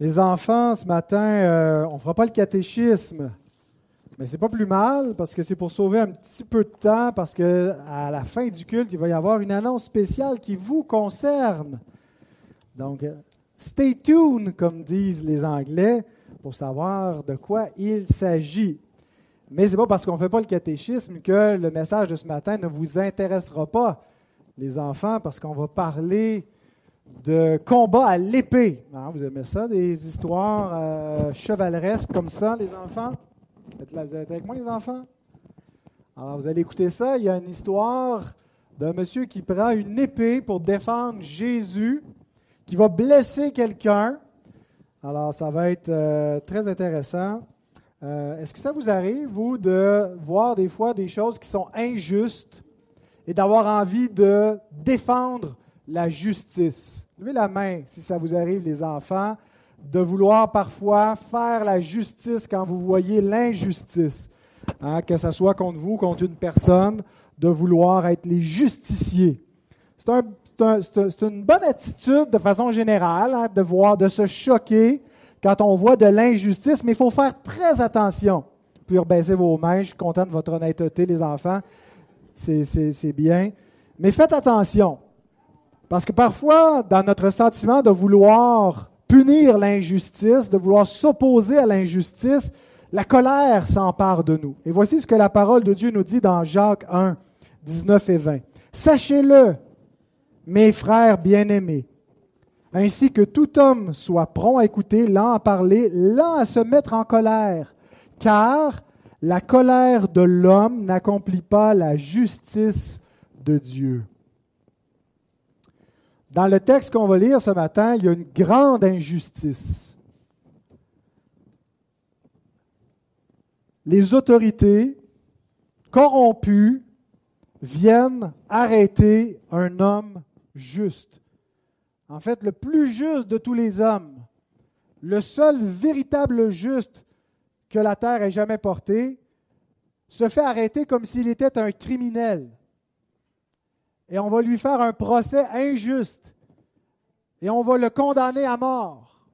Les enfants, ce matin, euh, on ne fera pas le catéchisme, mais c'est pas plus mal parce que c'est pour sauver un petit peu de temps parce que à la fin du culte, il va y avoir une annonce spéciale qui vous concerne. Donc, euh, stay tuned, comme disent les Anglais, pour savoir de quoi il s'agit. Mais ce n'est pas parce qu'on ne fait pas le catéchisme que le message de ce matin ne vous intéressera pas, les enfants, parce qu'on va parler de combat à l'épée. Ah, vous aimez ça, des histoires euh, chevaleresques comme ça, les enfants? Vous êtes, avec moi, les enfants? Alors, vous allez écouter ça. Il y a une histoire d'un monsieur qui prend une épée pour défendre Jésus, qui va blesser quelqu'un. Alors, ça va être euh, très intéressant. Euh, est-ce que ça vous arrive, vous, de voir des fois des choses qui sont injustes et d'avoir envie de défendre la justice. Levez la main si ça vous arrive, les enfants, de vouloir parfois faire la justice quand vous voyez l'injustice, hein, que ce soit contre vous, contre une personne, de vouloir être les justiciers. C'est une bonne attitude de façon générale, hein, de voir, de se choquer quand on voit de l'injustice, mais il faut faire très attention. Pouvez rebaisser vos mains, je suis content de votre honnêteté, les enfants. C'est bien. Mais faites attention. Parce que parfois, dans notre sentiment de vouloir punir l'injustice, de vouloir s'opposer à l'injustice, la colère s'empare de nous. Et voici ce que la parole de Dieu nous dit dans Jacques 1, 19 et 20. Sachez-le, mes frères bien-aimés, ainsi que tout homme soit prompt à écouter, lent à parler, lent à se mettre en colère, car la colère de l'homme n'accomplit pas la justice de Dieu. Dans le texte qu'on va lire ce matin, il y a une grande injustice. Les autorités corrompues viennent arrêter un homme juste. En fait, le plus juste de tous les hommes, le seul véritable juste que la terre ait jamais porté, se fait arrêter comme s'il était un criminel et on va lui faire un procès injuste et on va le condamner à mort.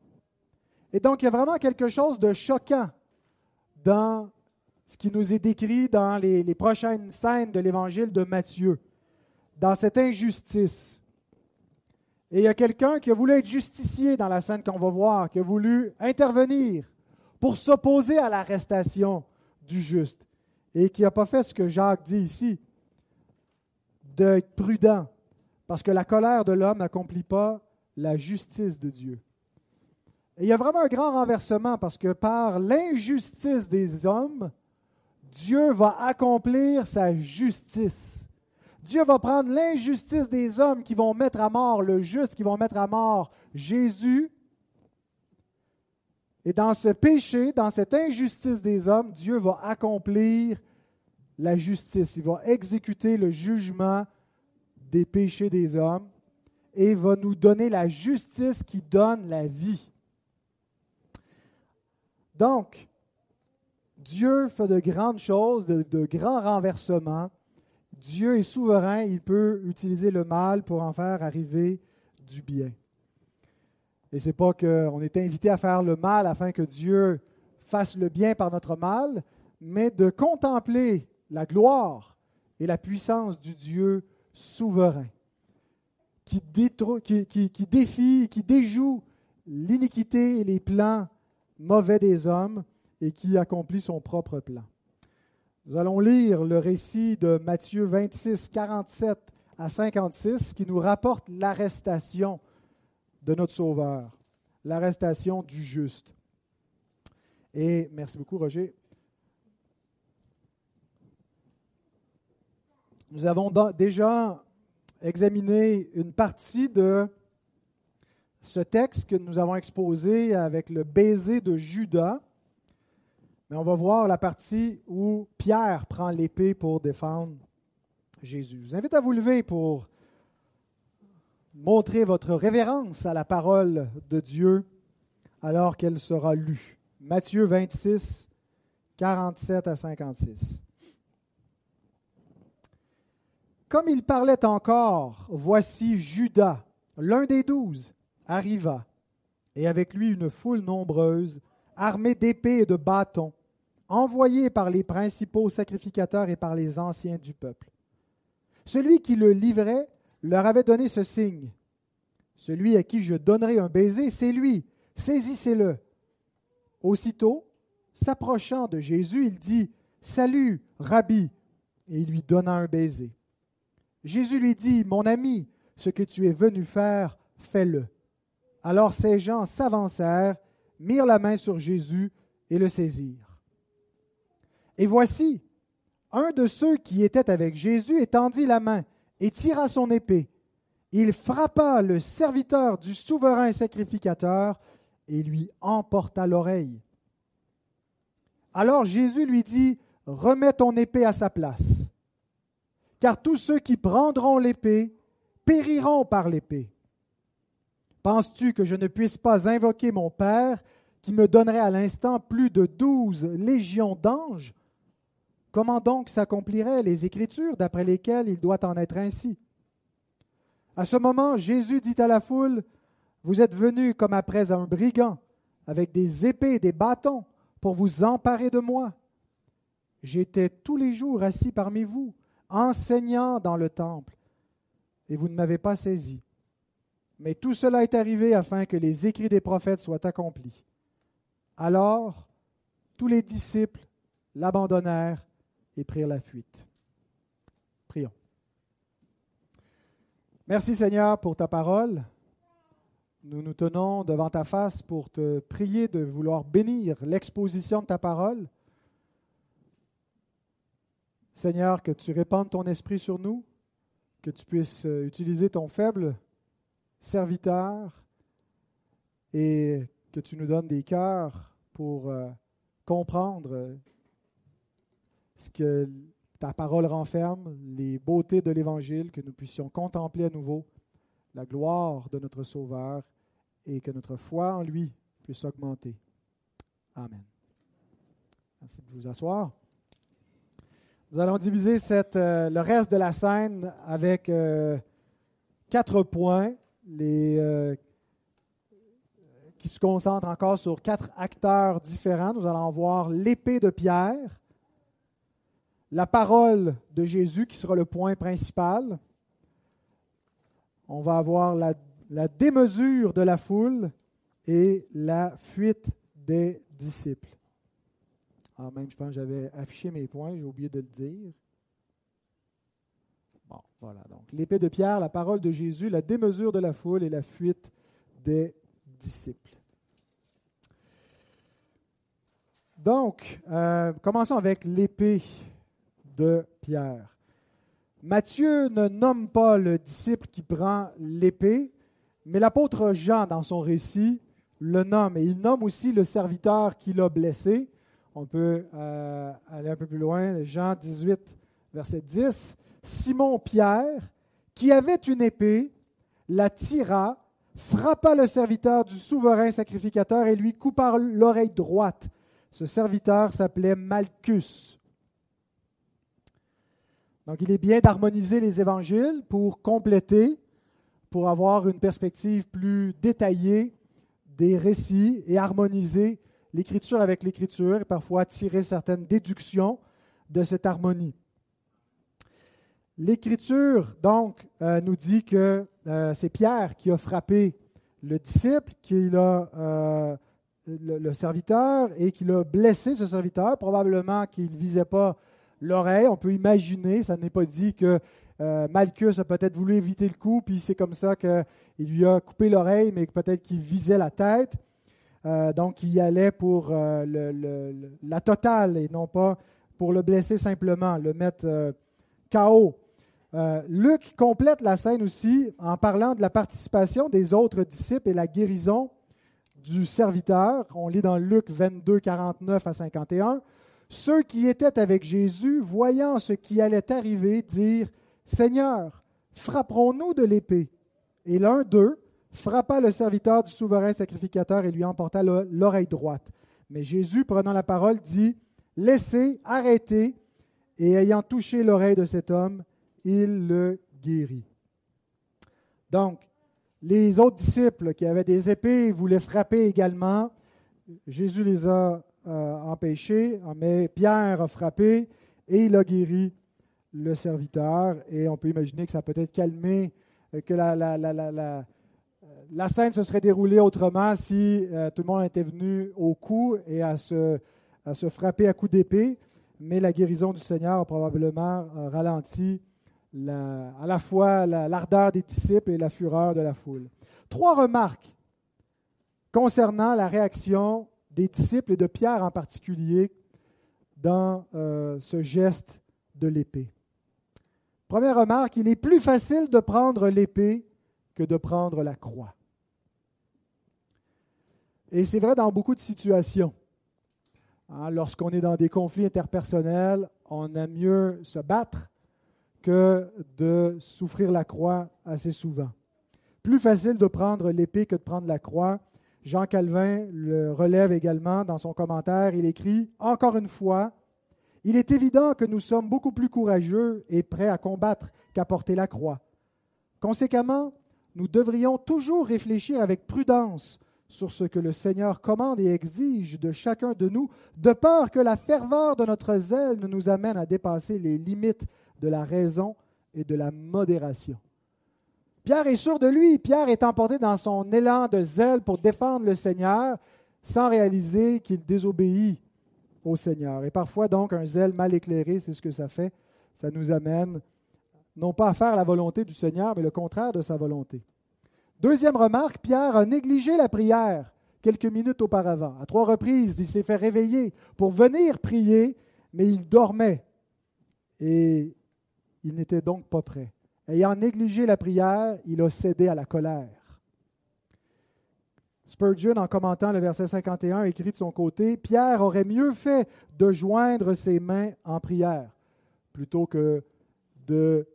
Et donc, il y a vraiment quelque chose de choquant dans ce qui nous est décrit dans les, prochaines scènes de l'évangile de Matthieu, dans cette injustice. Et il y a quelqu'un qui a voulu être justicier dans la scène qu'on va voir, qui a voulu intervenir pour s'opposer à l'arrestation du juste, et qui n'a pas fait ce que Jacques dit ici d'être prudent, parce que la colère de l'homme n'accomplit pas la justice de Dieu. Et il y a vraiment un grand renversement, parce que par l'injustice des hommes, Dieu va accomplir sa justice. Dieu va prendre l'injustice des hommes qui vont mettre à mort le juste, qui vont mettre à mort Jésus. Et dans ce péché, dans cette injustice des hommes, Dieu va accomplir la justice, il va exécuter le jugement des péchés des hommes et va nous donner la justice qui donne la vie. Donc, Dieu fait de grandes choses, de, grands renversements. Dieu est souverain, il peut utiliser le mal pour en faire arriver du bien. Et ce n'est pas qu'on est invité à faire le mal afin que Dieu fasse le bien par notre mal, mais de contempler la gloire et la puissance du Dieu souverain, qui, qui, défie, qui déjoue l'iniquité et les plans mauvais des hommes et qui accomplit son propre plan. Nous allons lire le récit de Matthieu 26, 47 à 56 qui nous rapporte l'arrestation de notre Sauveur, l'arrestation du juste. Et merci beaucoup, Roger. Nous avons déjà examiné une partie de ce texte que nous avons exposé avec le baiser de Judas. Mais on va voir la partie où Pierre prend l'épée pour défendre Jésus. Je vous invite à vous lever pour montrer votre révérence à la parole de Dieu alors qu'elle sera lue. Matthieu 26, 47 à 56. Comme il parlait encore, voici Judas, l'un des douze, arriva. et avec lui une foule nombreuse, armée d'épées et de bâtons, envoyés par les principaux sacrificateurs et par les anciens du peuple. Celui qui le livrait leur avait donné ce signe. Celui à qui je donnerai un baiser, c'est lui. Saisissez-le. Aussitôt, s'approchant de Jésus, il dit, Salut, Rabbi, et il lui donna un baiser. Jésus lui dit, Mon ami, ce que tu es venu faire, fais-le. Alors ces gens s'avancèrent, mirent la main sur Jésus et le saisirent. Et voici, un de ceux qui étaient avec Jésus étendit la main et tira son épée. Il frappa le serviteur du souverain sacrificateur et lui emporta l'oreille. Alors Jésus lui dit, Remets ton épée à sa place, car tous ceux qui prendront l'épée périront par l'épée. Penses-tu que je ne puisse pas invoquer mon Père qui me donnerait à l'instant plus de douze légions d'anges? Comment donc s'accompliraient les Écritures d'après lesquelles il doit en être ainsi? À ce moment, Jésus dit à la foule, Vous êtes venus comme après un brigand, avec des épées et des bâtons, pour vous emparer de moi. J'étais tous les jours assis parmi vous, enseignant dans le temple, et vous ne m'avez pas saisi. Mais tout cela est arrivé afin que les écrits des prophètes soient accomplis. Alors, tous les disciples l'abandonnèrent et prirent la fuite. Prions. Merci Seigneur pour ta parole. Nous nous tenons devant ta face pour te prier de vouloir bénir l'exposition de ta parole. Seigneur, que tu répandes ton esprit sur nous, que tu puisses utiliser ton faible serviteur et que tu nous donnes des cœurs pour euh, comprendre ce que ta parole renferme, les beautés de l'Évangile, que nous puissions contempler à nouveau la gloire de notre Sauveur et que notre foi en lui puisse augmenter. Amen. Merci de vous asseoir. Nous allons diviser euh, le reste de la scène avec euh, quatre points euh, qui se concentrent encore sur quatre acteurs différents. Nous allons voir l'épée de Pierre, la parole de Jésus qui sera le point principal. On va avoir la démesure de la foule et la fuite des disciples. Ah, même, je pense que j'avais affiché mes points, j'ai oublié de le dire. Bon, voilà. Donc, l'épée de Pierre, la parole de Jésus, la démesure de la foule et la fuite des disciples. Donc, euh, commençons avec l'épée de Pierre. Matthieu ne nomme pas le disciple qui prend l'épée, mais l'apôtre Jean, dans son récit, le nomme. Et il nomme aussi le serviteur qui l'a blessé. On peut euh, aller un peu plus loin, Jean 18, verset 10. Simon-Pierre, qui avait une épée, la tira, frappa le serviteur du souverain sacrificateur et lui coupa l'oreille droite. Ce serviteur s'appelait Malchus. Donc il est bien d'harmoniser les évangiles pour compléter, pour avoir une perspective plus détaillée des récits et harmoniser l'écriture avec l'écriture et parfois tirer certaines déductions de cette harmonie. L'Écriture, donc, euh, nous dit que euh, c'est Pierre qui a frappé le disciple, qui a euh, le, serviteur et qu'il a blessé ce serviteur. Probablement qu'il ne visait pas l'oreille. On peut imaginer, ça n'est pas dit que Malchus a peut-être voulu éviter le coup, puis c'est comme ça qu'il lui a coupé l'oreille, mais peut-être qu'il visait la tête. Donc, il y allait pour la totale et non pas pour le blesser simplement, le mettre KO. Euh, Luc complète la scène aussi en parlant de la participation des autres disciples et la guérison du serviteur. On lit dans Luc 22, 49 à 51. Ceux qui étaient avec Jésus, voyant ce qui allait arriver, dirent Seigneur, frapperons-nous de l'épée Et l'un d'eux frappa le serviteur du souverain sacrificateur et lui emporta l'oreille droite. Mais Jésus, prenant la parole, dit Laissez, arrêtez. Et ayant touché l'oreille de cet homme, il le guérit. Donc, Les autres disciples qui avaient des épées voulaient frapper également. Jésus les a euh, empêchés, mais Pierre a frappé et il a guéri le serviteur. Et on peut imaginer que ça a peut-être calmé, euh, que la, la, scène se serait déroulée autrement si euh, tout le monde était venu au coup et à se, à se frapper à coups d'épée. Mais la guérison du Seigneur a probablement ralenti à la fois l'ardeur des disciples et la fureur de la foule. Trois remarques concernant la réaction des disciples et de Pierre en particulier dans euh, ce geste de l'épée. Première remarque, il est plus facile de prendre l'épée que de prendre la croix. Et c'est vrai dans beaucoup de situations. Hein, lorsqu'on est dans des conflits interpersonnels, on aime mieux se battre que de souffrir la croix assez souvent. Plus facile de prendre l'épée que de prendre la croix. Jean Calvin le relève également dans son commentaire. Il écrit, Encore une fois, il est évident que nous sommes beaucoup plus courageux et prêts à combattre qu'à porter la croix. Conséquemment, nous devrions toujours réfléchir avec prudence sur ce que le Seigneur commande et exige de chacun de nous, de peur que la ferveur de notre zèle ne nous amène à dépasser les limites de la raison et de la modération. Pierre est sûr de lui. Pierre est emporté dans son élan de zèle pour défendre le Seigneur sans réaliser qu'il désobéit au Seigneur. Et parfois, donc, un zèle mal éclairé, c'est ce que ça fait. Ça nous amène non pas à faire la volonté du Seigneur, mais le contraire de sa volonté. Deuxième remarque, Pierre a négligé la prière quelques minutes auparavant. À trois reprises, il s'est fait réveiller pour venir prier, mais il dormait. Et il n'était donc pas prêt. Ayant négligé la prière, il a cédé à la colère. Spurgeon, en commentant le verset 51, écrit de son côté, Pierre aurait mieux fait de joindre ses mains en prière plutôt que de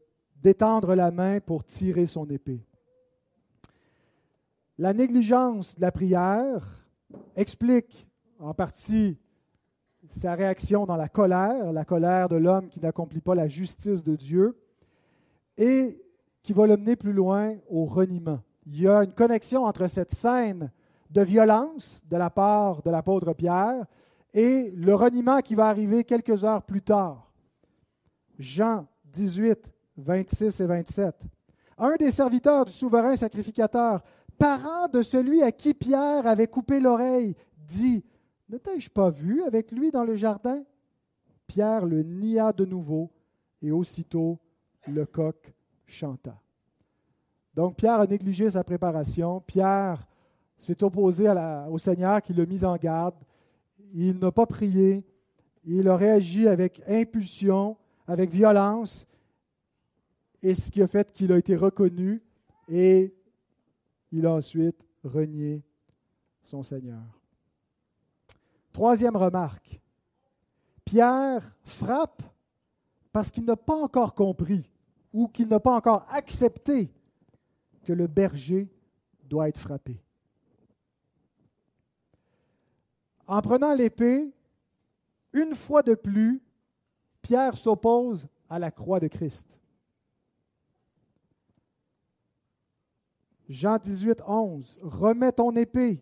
d'étendre la main pour tirer son épée. La négligence de la prière explique en partie sa réaction dans la colère, la colère de l'homme qui n'accomplit pas la justice de Dieu, et qui va le mener plus loin au reniement. Il y a une connexion entre cette scène de violence de la part de l'apôtre Pierre et le reniement qui va arriver quelques heures plus tard. Jean 18, 26 et 27. Un des serviteurs du souverain sacrificateur, parent de celui à qui Pierre avait coupé l'oreille, dit ne t'ai-je pas vu avec lui dans le jardin Pierre le nia de nouveau, et aussitôt le coq chanta. Donc Pierre a négligé sa préparation. Pierre s'est opposé au Seigneur qui l'a mis en garde. Il n'a pas prié. Il a réagi avec impulsion, avec violence, et ce qui a fait qu'il a été reconnu et il a ensuite renié son Seigneur. Troisième remarque, Pierre frappe parce qu'il n'a pas encore compris ou qu'il n'a pas encore accepté que le berger doit être frappé. En prenant l'épée, une fois de plus, Pierre s'oppose à la croix de Christ. Jean 18, 11. Remets ton épée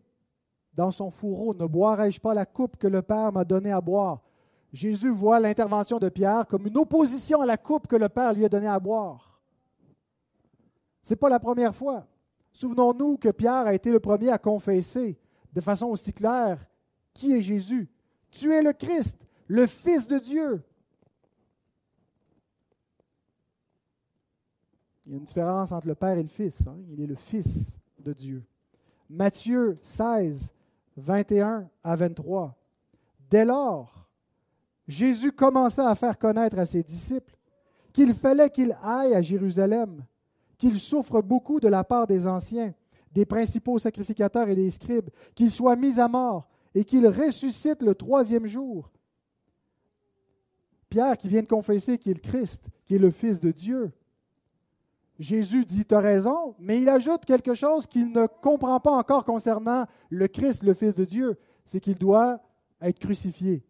dans son fourreau, ne boirai-je pas la coupe que le Père m'a donnée à boire? Jésus voit l'intervention de Pierre comme une opposition à la coupe que le Père lui a donnée à boire. Ce n'est pas la première fois. Souvenons-nous que Pierre a été le premier à confesser de façon aussi claire qui est Jésus. Tu es le Christ, le Fils de Dieu. Il y a une différence entre le Père et le Fils. Hein. Il est le Fils de Dieu. Matthieu 16, 21 à 23. Dès lors, Jésus commença à faire connaître à ses disciples qu'il fallait qu'il aille à Jérusalem, qu'il souffre beaucoup de la part des anciens, des principaux sacrificateurs et des scribes, qu'il soit mis à mort et qu'il ressuscite le troisième jour. Pierre qui vient de confesser qu'il est le Christ, qui est le Fils de Dieu. Jésus dit, tu as raison, mais il ajoute quelque chose qu'il ne comprend pas encore concernant le Christ, le Fils de Dieu, c'est qu'il doit être crucifié.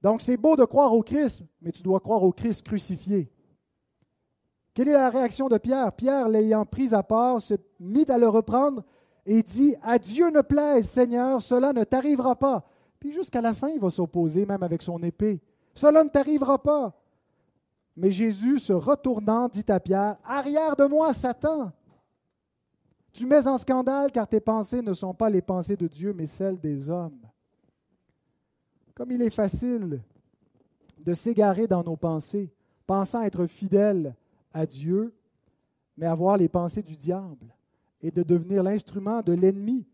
Donc c'est beau de croire au Christ, mais tu dois croire au Christ crucifié. Quelle est la réaction de Pierre? Pierre, l'ayant pris à part, se mit à le reprendre et dit À Dieu ne plaise, Seigneur, cela ne t'arrivera pas. Puis jusqu'à la fin, il va s'opposer, même avec son épée. Cela ne t'arrivera pas. Mais Jésus, se retournant, dit à Pierre Arrière de moi, Satan Tu mets en scandale car tes pensées ne sont pas les pensées de Dieu, mais celles des hommes. Comme il est facile de s'égarer dans nos pensées, pensant être fidèle à Dieu, mais avoir les pensées du diable et de devenir l'instrument de l'ennemi.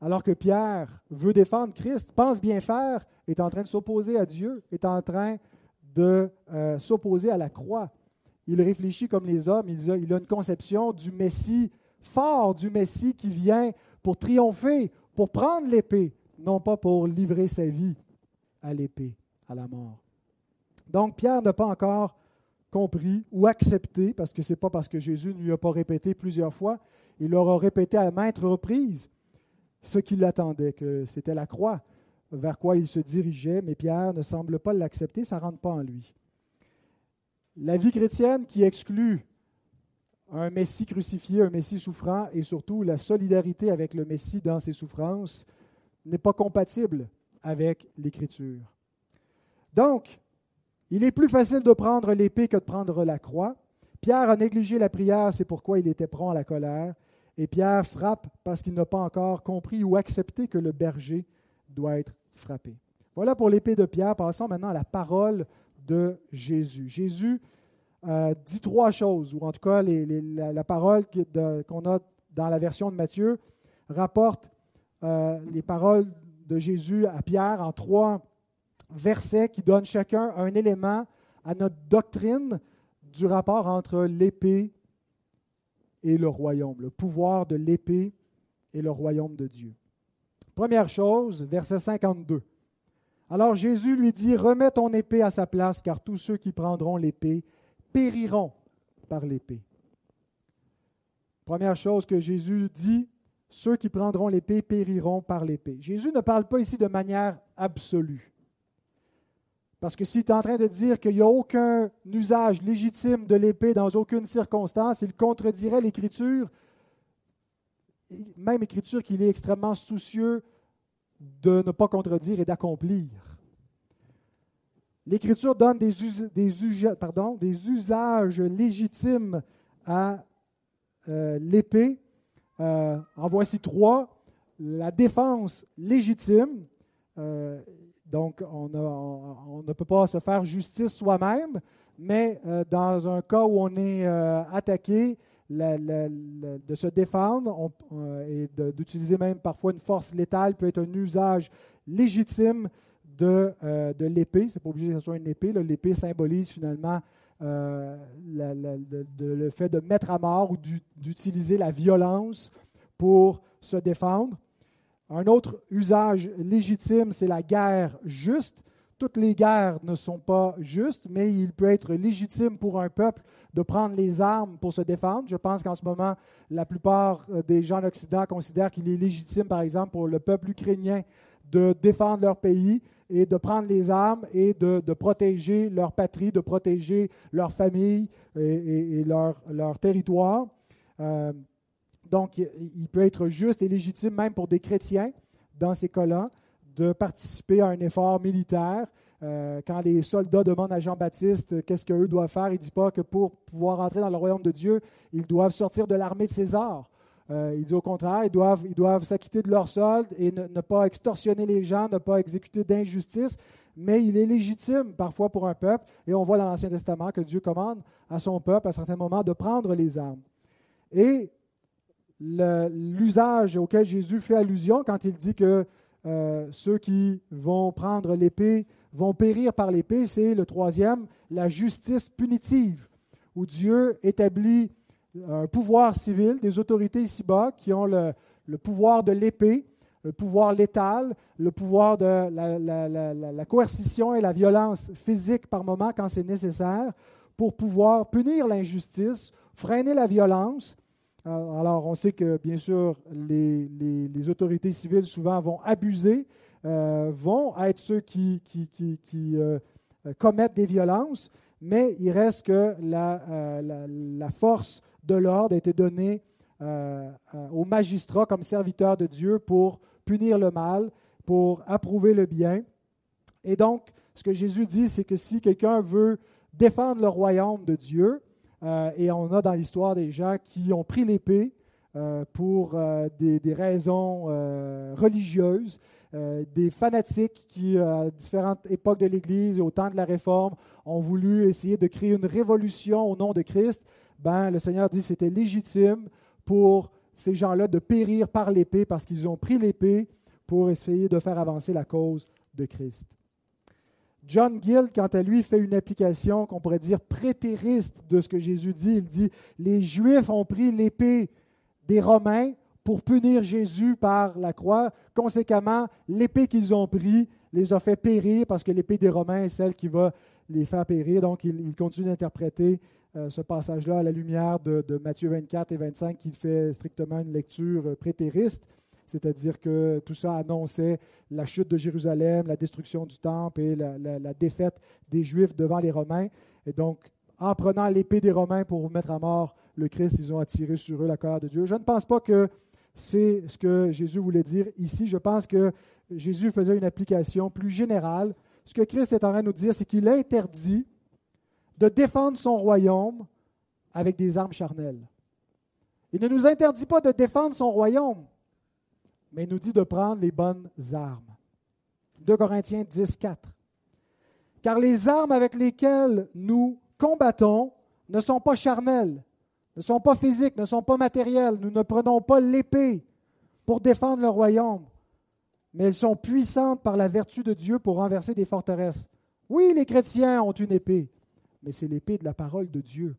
Alors que Pierre veut défendre Christ, pense bien faire, est en train de s'opposer à Dieu, est en train de euh, s'opposer à la croix. Il réfléchit comme les hommes, il a, une conception du Messie fort, du Messie qui vient pour triompher, pour prendre l'épée, non pas pour livrer sa vie à l'épée, à la mort. Donc Pierre n'a pas encore compris ou accepté, parce que ce n'est pas parce que Jésus ne lui a pas répété plusieurs fois, il leur a répété à maintes reprises ce qui l'attendait, que c'était la croix vers quoi il se dirigeait, mais Pierre ne semble pas l'accepter, ça ne rentre pas en lui. La vie chrétienne qui exclut un Messie crucifié, un Messie souffrant, et surtout la solidarité avec le Messie dans ses souffrances, n'est pas compatible avec l'Écriture. Donc, il est plus facile de prendre l'épée que de prendre la croix. Pierre a négligé la prière, c'est pourquoi il était prompt à la colère. Et Pierre frappe parce qu'il n'a pas encore compris ou accepté que le berger doit être frappé. Voilà pour l'épée de Pierre. Passons maintenant à la parole de Jésus. Jésus euh, dit trois choses, ou en tout cas la, parole qu'on a dans la version de Matthieu rapporte euh, les paroles de Jésus à Pierre en trois versets qui donnent chacun un élément à notre doctrine du rapport entre l'épée et le royaume, le pouvoir de l'épée et le royaume de Dieu. Première chose, verset 52. Alors Jésus lui dit, remets ton épée à sa place, car tous ceux qui prendront l'épée périront par l'épée. Première chose que Jésus dit, ceux qui prendront l'épée périront par l'épée. Jésus ne parle pas ici de manière absolue. Parce que s'il est en train de dire qu'il n'y a aucun usage légitime de l'épée dans aucune circonstance, il contredirait l'Écriture, même Écriture qu'il est extrêmement soucieux de ne pas contredire et d'accomplir. L'Écriture donne des, usages légitimes à euh, l'épée. Euh, en voici trois. La défense légitime. Euh, donc, on, ne peut pas se faire justice soi-même, mais dans un cas où on est euh, de se défendre euh, et d'utiliser même parfois une force létale peut être un usage légitime de, de l'épée. Ce n'est pas obligé que ce soit une épée. L'épée symbolise finalement le fait de mettre à mort ou d'utiliser la violence pour se défendre. Un autre usage légitime, c'est la guerre juste. Toutes les guerres ne sont pas justes, mais il peut être légitime pour un peuple de prendre les armes pour se défendre. Je pense qu'en ce moment, la plupart euh, des gens en Occident considèrent qu'il est légitime, par exemple, pour le peuple ukrainien de défendre leur pays et de prendre les armes et de, protéger leur patrie, de protéger leur famille et, leur, territoire. Euh, donc, il peut être juste et légitime, même pour des chrétiens, dans ces cas-là, de participer à un effort militaire. Euh, quand les soldats demandent à Jean-Baptiste euh, qu'est-ce qu'eux doivent faire, il ne dit pas que pour pouvoir entrer dans le royaume de Dieu, ils doivent sortir de l'armée de César. Euh, il dit au contraire, ils doivent, ils doivent s'acquitter de leur solde et ne, ne, pas extorsionner les gens, ne pas exécuter d'injustice. Mais il est légitime parfois pour un peuple, et on voit dans l'Ancien Testament que Dieu commande à son peuple à certains moments de prendre les armes. Et l'usage auquel Jésus fait allusion quand il dit que euh, ceux qui vont prendre l'épée vont périr par l'épée, c'est le troisième, la justice punitive, où Dieu établit un pouvoir civil, des autorités ici-bas qui ont le, pouvoir de l'épée, le pouvoir létal, le pouvoir de la, coercition et la violence physique par moment quand c'est nécessaire, pour pouvoir punir l'injustice, freiner la violence alors, on sait que, bien sûr, les, autorités civiles souvent vont abuser, euh, vont être ceux qui, euh, commettent des violences, mais il reste que la, euh, la, force de l'ordre a été donnée aux magistrats comme serviteurs de Dieu pour punir le mal, pour approuver le bien. Et donc, ce que Jésus dit, c'est que si quelqu'un veut défendre le royaume de Dieu, et on a dans l'histoire des gens qui ont pris l'épée pour des, des, raisons religieuses, des fanatiques qui, à différentes époques de l'Église et au temps de la Réforme, ont voulu essayer de créer une révolution au nom de Christ, ben, le Seigneur dit que c'était légitime pour ces gens-là de périr par l'épée parce qu'ils ont pris l'épée pour essayer de faire avancer la cause de Christ. John Gill, quant à lui, fait une application qu'on pourrait dire prétériste de ce que Jésus dit. Il dit, les Juifs ont pris l'épée des Romains pour punir Jésus par la croix. Conséquemment, l'épée qu'ils ont pris les a fait périr parce que l'épée des Romains est celle qui va les faire périr. Donc, il, continue d'interpréter euh, ce passage-là à la lumière de, Matthieu 24 et 25, qui fait strictement une lecture euh, prétériste, c'est-à-dire que tout ça annonçait la chute de Jérusalem, la destruction du temple et la, défaite des Juifs devant les Romains. Et donc, en prenant l'épée des Romains pour mettre à mort le Christ, ils ont attiré sur eux la colère de Dieu. Je ne pense pas que c'est ce que Jésus voulait dire ici. Je pense que Jésus faisait une application plus générale ce que Christ est en train de nous dire, c'est qu'il interdit de défendre son royaume avec des armes charnelles. Il ne nous interdit pas de défendre son royaume, mais il nous dit de prendre les bonnes armes. 2 Corinthiens 10, 4. Car les armes avec lesquelles nous combattons ne sont pas charnelles, ne sont pas physiques, ne sont pas matérielles. Nous ne prenons pas l'épée pour défendre le royaume, mais elles sont puissantes par la vertu de Dieu pour renverser des forteresses. Oui, les chrétiens ont une épée, mais c'est l'épée de la parole de Dieu.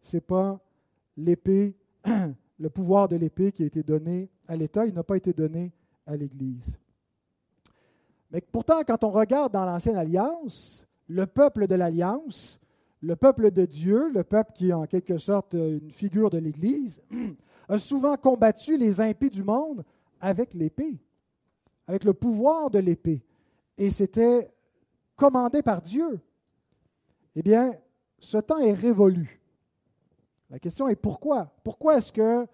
Ce n'est pas l'épée, le pouvoir de l'épée qui a été donné à l'État, il n'a pas été donné à l'Église. Mais pourtant, quand on regarde dans l'Ancienne Alliance, le peuple de l'Alliance, le peuple de Dieu, le peuple qui est en quelque sorte une figure de l'Église, a souvent combattu les impies du monde avec l'épée avec le pouvoir de l'épée. Et c'était commandé par Dieu. Eh bien, ce temps est révolu. La question est pourquoi? Pourquoi est-ce que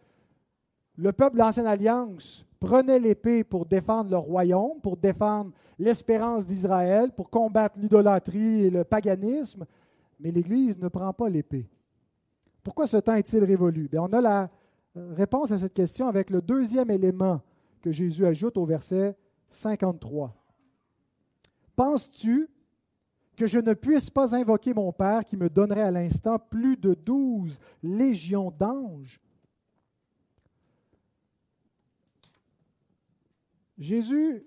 le peuple de l'Ancienne Alliance prenait l'épée pour défendre le royaume, pour défendre l'espérance d'Israël, pour combattre l'idolâtrie et le paganisme, mais l'Église ne prend pas l'épée Pourquoi ce temps est-il révolu? Bien, On a la réponse à cette question avec le deuxième élément que Jésus ajoute au verset 53. Penses-tu que je ne puisse pas invoquer mon Père qui me donnerait à l'instant plus de douze légions d'anges? Jésus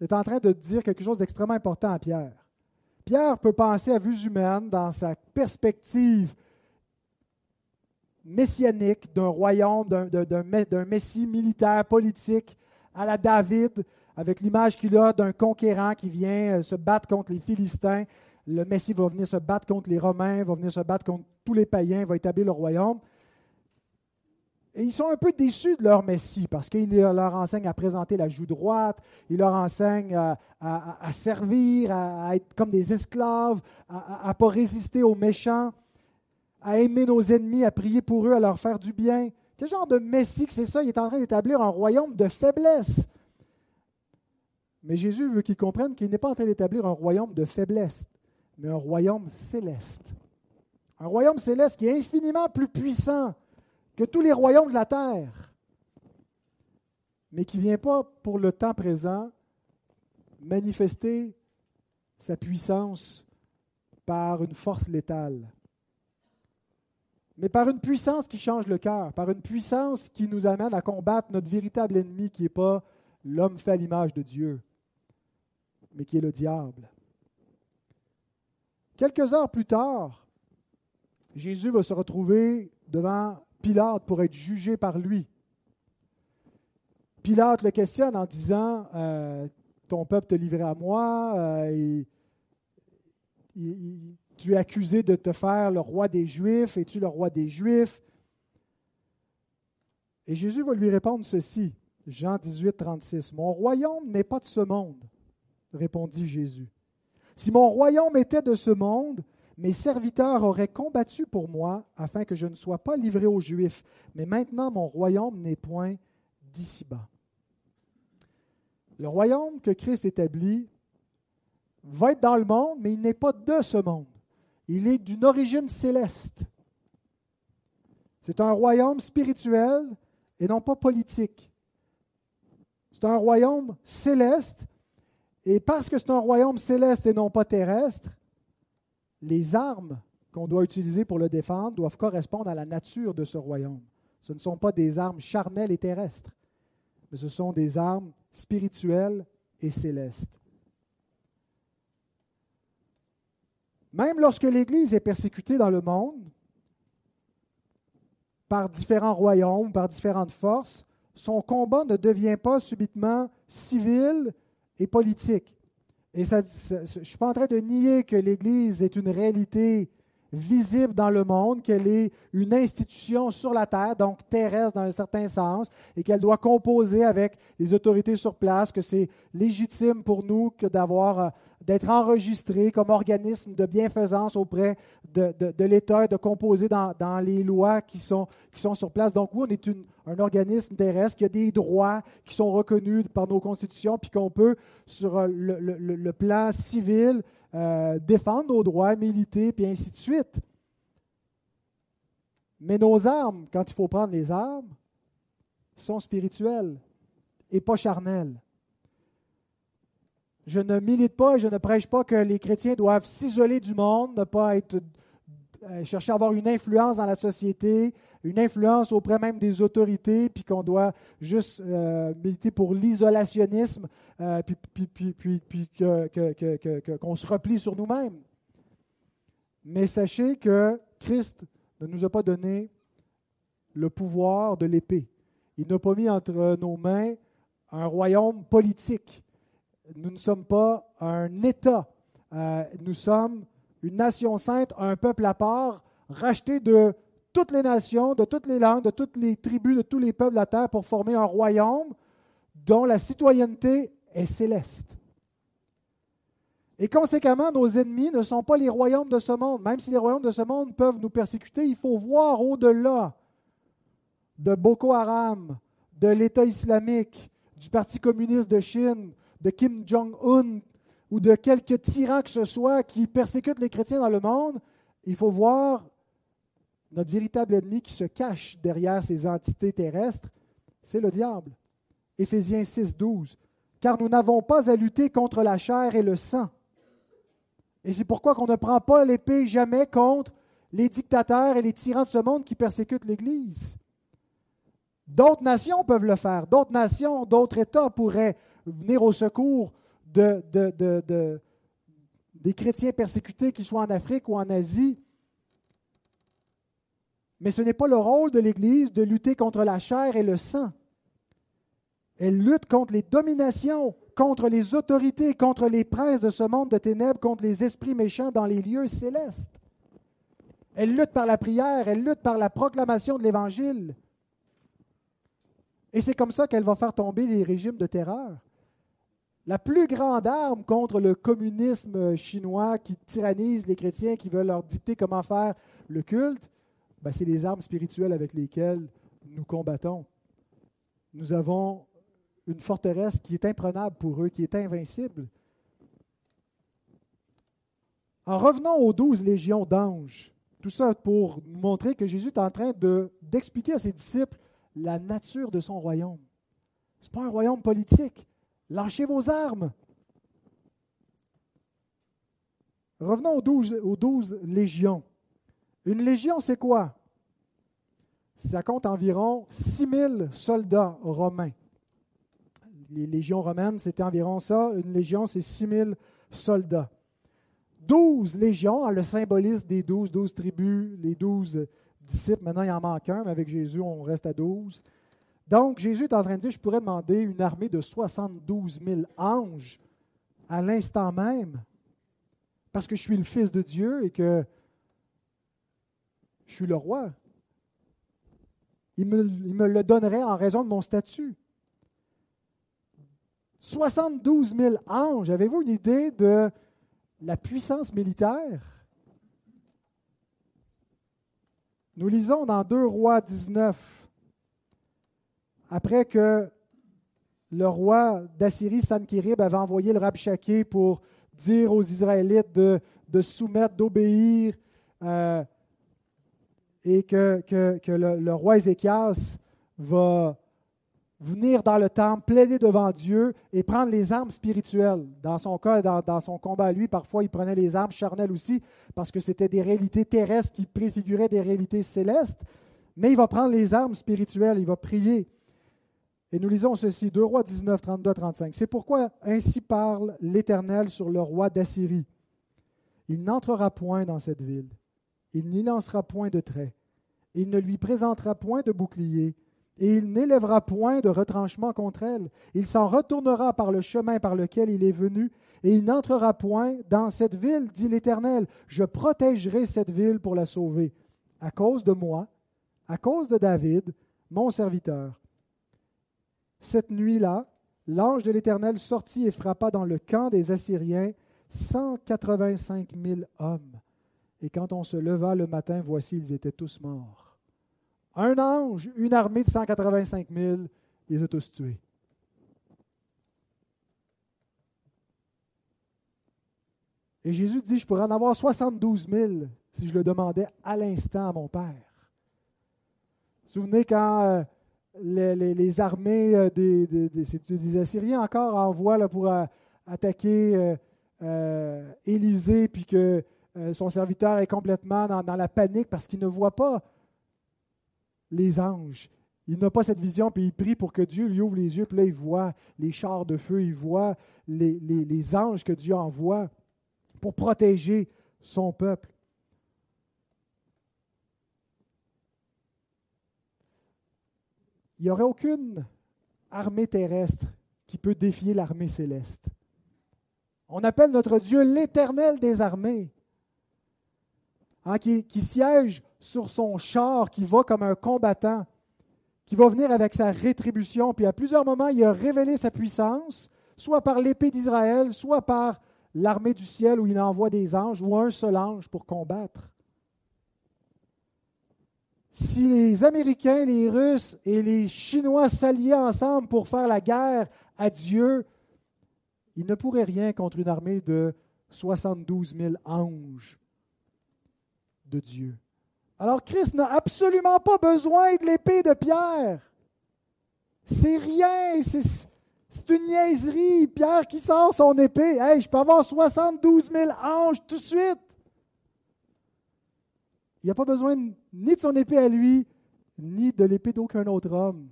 est en train de dire quelque chose d'extrêmement important à Pierre. Pierre peut penser à vue humaine dans sa perspective messianique d'un royaume, d'un messie militaire, politique, à la David, avec l'image qu'il a d'un conquérant qui vient euh, se battre contre les Philistins. Le Messie va venir se battre contre les Romains, va venir se battre contre tous les païens, va établir le royaume. Et ils sont un peu déçus de leur Messie parce qu'il leur enseigne à présenter la joue droite, il leur enseigne à, servir, à, être comme des esclaves, à ne pas résister aux méchants, à aimer nos ennemis, à prier pour eux, à leur faire du bien. Quel genre de Messie que c'est ça? Il est en train d'établir un royaume de faiblesse. Mais Jésus veut qu'ils comprennent qu'il n'est pas en train d'établir un royaume de faiblesse, mais un royaume céleste. Un royaume céleste qui est infiniment plus puissant que tous les royaumes de la terre, mais qui ne vient pas pour le temps présent manifester sa puissance par une force létale, mais par une puissance qui change le cœur, par une puissance qui nous amène à combattre notre véritable ennemi qui n'est pas l'homme fait à l'image de Dieu, mais qui est le diable. Quelques heures plus tard, Jésus va se retrouver devant Pilate pour être jugé par lui. Pilate le questionne en disant euh, Ton peuple te livré à moi, euh, tu es accusé de te faire le roi des Juifs, es-tu le roi des Juifs? Et Jésus va lui répondre ceci Jean 18, 36 Mon royaume n'est pas de ce monde répondit Jésus. Si mon royaume était de ce monde, mes serviteurs auraient combattu pour moi afin que je ne sois pas livré aux Juifs, mais maintenant mon royaume n'est point d'ici-bas. Le royaume que Christ établit va être dans le monde, mais il n'est pas de ce monde. Il est d'une origine céleste. C'est un royaume spirituel et non pas politique. C'est un royaume céleste, et parce que c'est un royaume céleste et non pas terrestre, les armes qu'on doit utiliser pour le défendre doivent correspondre à la nature de ce royaume. Ce ne sont pas des armes charnelles et terrestres, mais ce sont des armes spirituelles et célestes. Même lorsque l'Église est persécutée dans le monde, par différents royaumes, par différentes forces, son combat ne devient pas subitement civil et politique. Et je ne suis pas en train de nier que l'Église est une réalité visible dans le monde, qu'elle est une institution sur la terre, donc terrestre dans un certain sens, et qu'elle doit composer avec les autorités sur place, que c'est légitime pour nous que d'avoir euh, d'être enregistré comme organisme de bienfaisance auprès de, de, l'État et de composer dans, dans, les lois qui sont, qui sont sur place. Donc oui, on est un organisme terrestre qui a des droits qui sont reconnus par nos constitutions, puis qu'on peut, sur euh, le, le, le plan civil, euh, défendre nos droits, militer, puis ainsi de suite. Mais nos armes, quand il faut prendre les armes, sont spirituelles et pas charnelles. Je ne milite pas et je ne prêche pas que les chrétiens doivent s'isoler du monde, ne pas être, euh, chercher à avoir une influence dans la société, une influence auprès même des autorités, puis qu'on doit juste euh, militer pour l'isolationnisme, euh, puis, puis, puis, puis qu'on se replie sur nous-mêmes. Mais sachez que Christ ne nous a pas donné le pouvoir de l'épée. Il n'a pas mis entre nos mains un royaume politique. Nous ne sommes pas un État. Euh, nous sommes une nation sainte, un peuple à part, racheté de toutes les nations, de toutes les langues, de toutes les tribus, de tous les peuples de la terre pour former un royaume dont la citoyenneté est céleste. Et conséquemment, nos ennemis ne sont pas les royaumes de ce monde. Même si les royaumes de ce monde peuvent nous persécuter, il faut voir au-delà de Boko Haram, de l'État islamique, du Parti communiste de Chine, de Kim Jong-un ou de quelques tyrans que ce soit qui persécutent les chrétiens dans le monde. Il faut voir notre véritable ennemi qui se cache derrière ces entités terrestres, c'est le diable. Éphésiens 6, 12. Car nous n'avons pas à lutter contre la chair et le sang. Et c'est pourquoi qu'on ne prend pas l'épée jamais contre les dictateurs et les tyrans de ce monde qui persécutent l'Église. D'autres nations peuvent le faire. D'autres nations, d'autres États pourraient venir au secours de, des chrétiens persécutés, qu'ils soient en Afrique ou en Asie, mais ce n'est pas le rôle de l'Église de lutter contre la chair et le sang. Elle lutte contre les dominations, contre les autorités, contre les princes de ce monde de ténèbres, contre les esprits méchants dans les lieux célestes. Elle lutte par la prière, elle lutte par la proclamation de l'Évangile. Et c'est comme ça qu'elle va faire tomber les régimes de terreur. La plus grande arme contre le communisme chinois qui tyrannise les chrétiens, qui veulent leur dicter comment faire le culte, ben, c'est les armes spirituelles avec lesquelles nous combattons. Nous avons une forteresse qui est imprenable pour eux, qui est invincible. En revenant aux douze légions d'anges, tout ça pour nous montrer que Jésus est en train d'expliquer à ses disciples la nature de son royaume. Ce n'est pas un royaume politique. Lâchez vos armes. Revenons aux douze, aux douze légions. Une légion, c'est quoi? Ça compte environ 6000 soldats romains. Les légions romaines, c'était environ ça. Une légion, c'est 6000 soldats. 12 légions, hein, le symbolisme des 12, 12 tribus, les 12 disciples. Maintenant, il en manque un, mais avec Jésus, on reste à 12. Donc, Jésus est en train de dire, je pourrais demander une armée de 72 000 anges à l'instant même, parce que je suis le Fils de Dieu et que je suis le roi. Il me, le donnerait en raison de mon statut. 72 000 anges. Avez-vous une idée de la puissance militaire? Nous lisons dans 2 Rois 19, après que le roi d'Assyrie, Sankirib, avait envoyé le Rabshakeh pour dire aux Israélites de, de soumettre, d'obéir, euh, et que, le, roi Ézéchias va venir dans le temple, plaider devant Dieu et prendre les armes spirituelles. Dans son cas, dans, dans son combat lui, parfois il prenait les armes charnelles aussi, parce que c'était des réalités terrestres qui préfiguraient des réalités célestes. Mais il va prendre les armes spirituelles, il va prier. Et nous lisons ceci, 2 Rois 19, 32 35. C'est pourquoi ainsi parle l'Éternel sur le roi d'Assyrie. Il n'entrera point dans cette ville, il n'y lancera point de trait, il ne lui présentera point de bouclier, et il n'élèvera point de retranchement contre elle. Il s'en retournera par le chemin par lequel il est venu, et il n'entrera point dans cette ville, dit l'Éternel. Je protégerai cette ville pour la sauver, à cause de moi, à cause de David, mon serviteur. Cette nuit-là, l'ange de l'Éternel sortit et frappa dans le camp des Assyriens 185 000 hommes. Et quand on se leva le matin, voici, ils étaient tous morts. Un ange, une armée de 185 000, ils a tous tués. Et Jésus dit, je pourrais en avoir 72 000 si je le demandais à l'instant à mon Père. Vous vous souvenez quand euh, les, armées euh, des, Assyriens encore envoient là, pour euh, attaquer euh, Élisée, puis que son serviteur est complètement dans, la panique parce qu'il ne voit pas les anges. Il n'a pas cette vision, puis il prie pour que Dieu lui ouvre les yeux, puis là, il voit les chars de feu, il voit les, les anges que Dieu envoie pour protéger son peuple. il n'y aurait aucune armée terrestre qui peut défier l'armée céleste. On appelle notre Dieu l'éternel des armées, hein, qui, qui, siège sur son char, qui va comme un combattant, qui va venir avec sa rétribution. Puis à plusieurs moments, il a révélé sa puissance, soit par l'épée d'Israël, soit par l'armée du ciel où il envoie des anges, ou un seul ange pour combattre si les Américains, les Russes et les Chinois s'alliaient ensemble pour faire la guerre à Dieu, ils ne pourraient rien contre une armée de 72 000 anges de Dieu. Alors Christ n'a absolument pas besoin de l'épée de Pierre. C'est rien, c'est une niaiserie. Pierre qui sort son épée. Hey, je peux avoir 72 000 anges tout de suite. Il n'a pas besoin ni de son épée à lui, ni de l'épée d'aucun autre homme.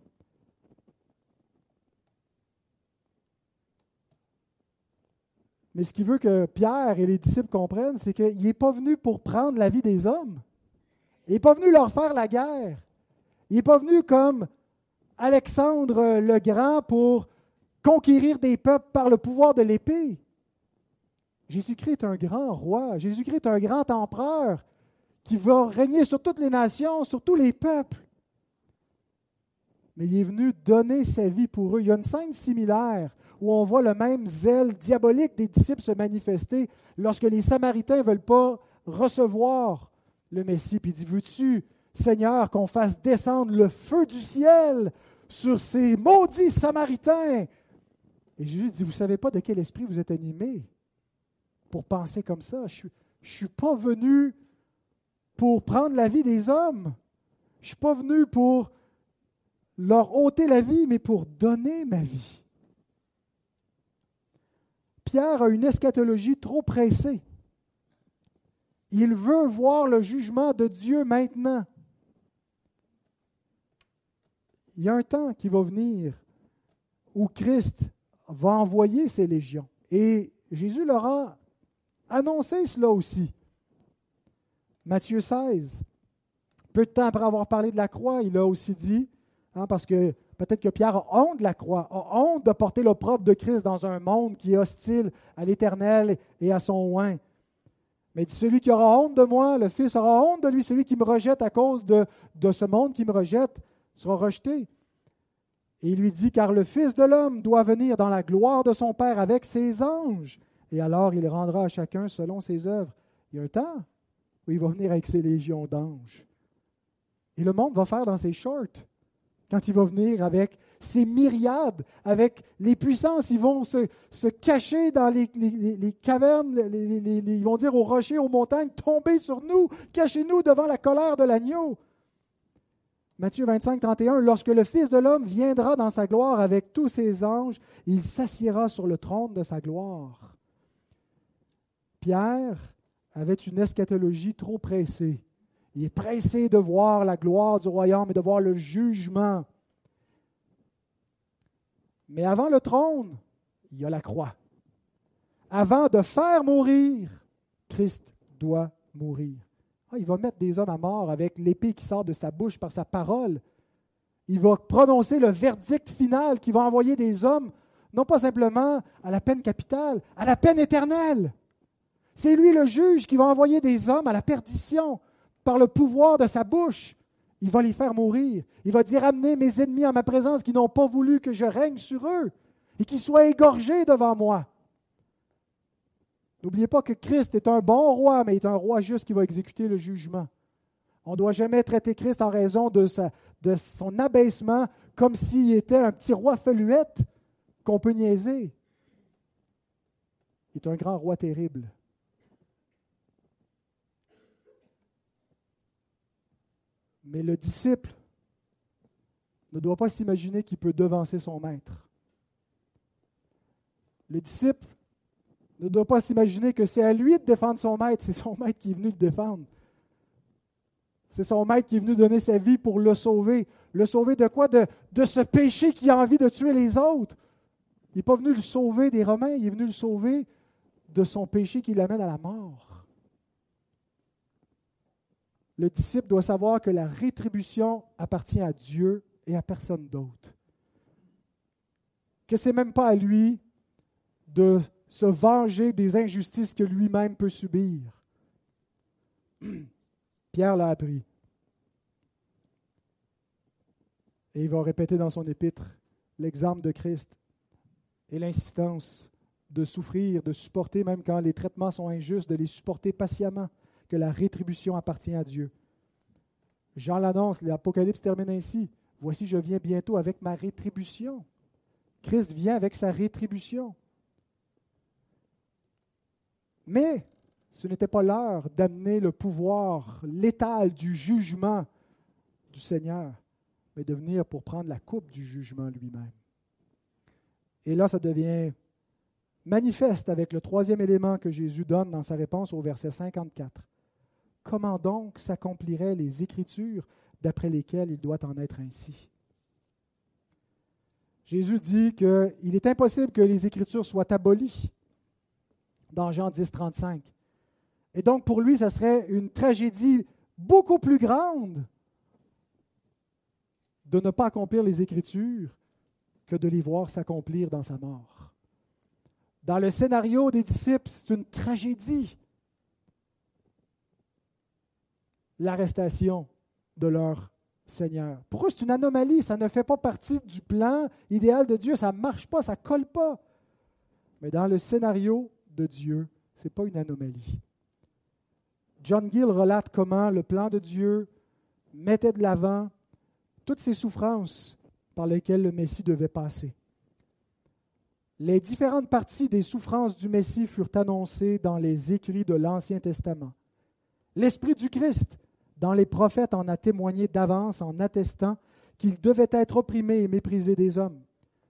Mais ce qu'il veut que Pierre et les disciples comprennent, c'est qu'il n'est pas venu pour prendre la vie des hommes. Il n'est pas venu leur faire la guerre. Il n'est pas venu comme Alexandre le Grand pour conquérir des peuples par le pouvoir de l'épée. Jésus-Christ est un grand roi. Jésus-Christ est un grand empereur qui va régner sur toutes les nations, sur tous les peuples. Mais il est venu donner sa vie pour eux. Il y a une scène similaire où on voit le même zèle diabolique des disciples se manifester lorsque les Samaritains ne veulent pas recevoir le Messie. Puis il dit, veux-tu, Seigneur, qu'on fasse descendre le feu du ciel sur ces maudits Samaritains? Et Jésus dit, vous ne savez pas de quel esprit vous êtes animés pour penser comme ça. Je ne suis pas venu pour prendre la vie des hommes. Je ne suis pas venu pour leur ôter la vie, mais pour donner ma vie. Pierre a une eschatologie trop pressée. Il veut voir le jugement de Dieu maintenant. Il y a un temps qui va venir où Christ va envoyer ses légions. Et Jésus leur a annoncé cela aussi. Matthieu 16. Peu de temps après avoir parlé de la croix, il a aussi dit, hein, parce que peut-être que Pierre a honte de la croix, a honte de porter l'opprobre de Christ dans un monde qui est hostile à l'Éternel et à son oin. Mais il dit, celui qui aura honte de moi, le Fils aura honte de lui, celui qui me rejette à cause de, de ce monde qui me rejette sera rejeté. Et il lui dit, car le Fils de l'homme doit venir dans la gloire de son Père avec ses anges, et alors il rendra à chacun selon ses œuvres. Il y a un temps, il va venir avec ses légions d'anges Et le monde va faire dans ses shorts quand il va venir avec ses myriades, avec les puissances. Ils vont se, cacher dans les, cavernes, ils vont dire aux rochers, aux montagnes, tombez sur nous, cachez-nous devant la colère de l'agneau. Matthieu 25, 31, Lorsque le Fils de l'homme viendra dans sa gloire avec tous ses anges, il s'assiera sur le trône de sa gloire. Pierre avait une eschatologie trop pressée. Il est pressé de voir la gloire du royaume et de voir le jugement. Mais avant le trône, il y a la croix. Avant de faire mourir, Christ doit mourir. Ah, il va mettre des hommes à mort avec l'épée qui sort de sa bouche par sa parole. Il va prononcer le verdict final qui va envoyer des hommes, non pas simplement à la peine capitale, à la peine éternelle. C'est lui le juge qui va envoyer des hommes à la perdition par le pouvoir de sa bouche. Il va les faire mourir. Il va dire Amenez mes ennemis à ma présence qui n'ont pas voulu que je règne sur eux et qui soient égorgés devant moi. N'oubliez pas que Christ est un bon roi, mais est un roi juste qui va exécuter le jugement. On ne doit jamais traiter Christ en raison de, de son abaissement comme s'il était un petit roi feluette qu'on peut niaiser. Il est un grand roi terrible. Mais le disciple ne doit pas s'imaginer qu'il peut devancer son maître. Le disciple ne doit pas s'imaginer que c'est à lui de défendre son maître, c'est son maître qui est venu le défendre. C'est son maître qui est venu donner sa vie pour le sauver. Le sauver de quoi? De, ce péché qui a envie de tuer les autres. Il n'est pas venu le sauver des Romains, il est venu le sauver de son péché qui l'amène à la mort le disciple doit savoir que la rétribution appartient à Dieu et à personne d'autre. Que ce n'est même pas à lui de se venger des injustices que lui-même peut subir. Pierre l'a appris. Et il va répéter dans son épître l'exemple de Christ et l'insistance de souffrir, de supporter même quand les traitements sont injustes, de les supporter patiemment que la rétribution appartient à Dieu. Jean l'annonce, l'Apocalypse termine ainsi. Voici, je viens bientôt avec ma rétribution. Christ vient avec sa rétribution. Mais ce n'était pas l'heure d'amener le pouvoir létal du jugement du Seigneur, mais de venir pour prendre la coupe du jugement lui-même. Et là, ça devient manifeste avec le troisième élément que Jésus donne dans sa réponse au verset 54. Comment donc s'accompliraient les Écritures d'après lesquelles il doit en être ainsi? Jésus dit qu'il est impossible que les Écritures soient abolies dans Jean 10, 35. Et donc pour lui, ça serait une tragédie beaucoup plus grande de ne pas accomplir les Écritures que de les voir s'accomplir dans sa mort. Dans le scénario des disciples, c'est une tragédie l'arrestation de leur Seigneur. Pour eux, c'est une anomalie, ça ne fait pas partie du plan idéal de Dieu, ça ne marche pas, ça ne colle pas. Mais dans le scénario de Dieu, ce n'est pas une anomalie. John Gill relate comment le plan de Dieu mettait de l'avant toutes ces souffrances par lesquelles le Messie devait passer. Les différentes parties des souffrances du Messie furent annoncées dans les écrits de l'Ancien Testament. L'Esprit du Christ dans les prophètes en a témoigné d'avance en attestant qu'il devait être opprimé et méprisé des hommes.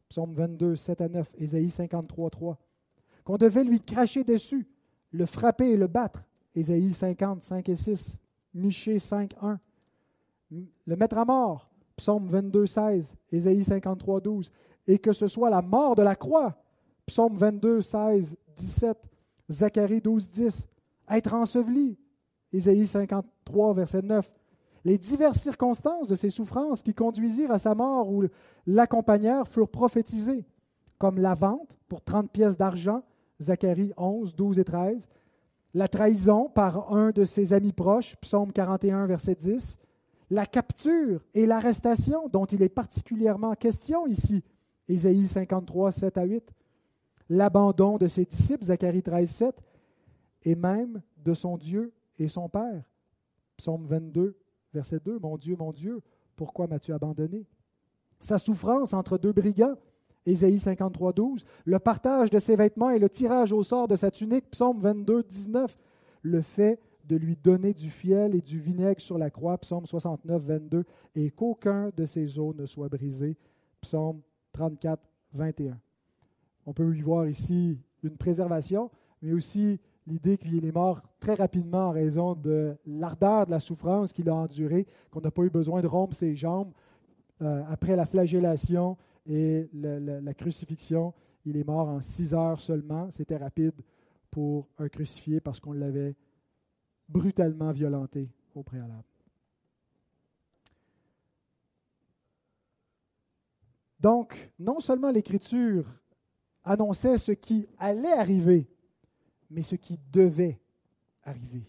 Psaume 22, 7 à 9, Ésaïe 53, 3. Qu'on devait lui cracher dessus, le frapper et le battre. Ésaïe 50, 5 et 6. Michée 5, 1. Le mettre à mort. Psaume 22, 16. Ésaïe 53, 12. Et que ce soit la mort de la croix. Psaume 22, 16, 17. Zacharie 12, 10. Être enseveli. Ésaïe 53, verset 9. Les diverses circonstances de ces souffrances qui conduisirent à sa mort ou l'accompagnèrent furent prophétisées, comme la vente pour 30 pièces d'argent, Zacharie 11, 12 et 13, la trahison par un de ses amis proches, Psaume 41, verset 10, la capture et l'arrestation dont il est particulièrement question ici, Ésaïe 53, 7 à 8, l'abandon de ses disciples, Zacharie 13, 7, et même de son Dieu et son Père. Psaume 22, Verset 2, Mon Dieu, mon Dieu, pourquoi m'as-tu abandonné? Sa souffrance entre deux brigands, Ésaïe 53, 12, le partage de ses vêtements et le tirage au sort de sa tunique, Psaume 22, 19, le fait de lui donner du fiel et du vinaigre sur la croix, Psaume 69, 22, et qu'aucun de ses os ne soit brisé, Psaume 34, 21. On peut y voir ici une préservation, mais aussi l'idée qu'il est mort très rapidement en raison de l'ardeur de la souffrance qu'il a endurée, qu'on n'a pas eu besoin de rompre ses jambes euh, après la flagellation et la crucifixion. Il est mort en six heures seulement. C'était rapide pour un crucifié parce qu'on l'avait brutalement violenté au préalable. Donc, non seulement l'Écriture annonçait ce qui allait arriver, mais ce qui devait arriver.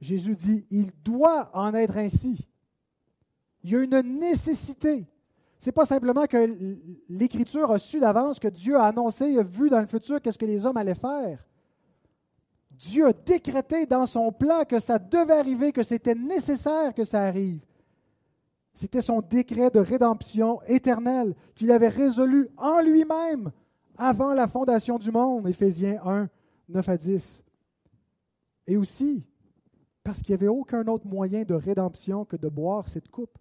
Jésus dit, il doit en être ainsi. Il y a une nécessité. Ce n'est pas simplement que l'Écriture a su d'avance que Dieu a annoncé, a vu dans le futur qu'est-ce que les hommes allaient faire. Dieu a décrété dans son plan que ça devait arriver, que c'était nécessaire que ça arrive. C'était son décret de rédemption éternelle qu'il avait résolu en lui-même avant la fondation du monde, Éphésiens 1, 9 à 10. Et aussi parce qu'il n'y avait aucun autre moyen de rédemption que de boire cette coupe.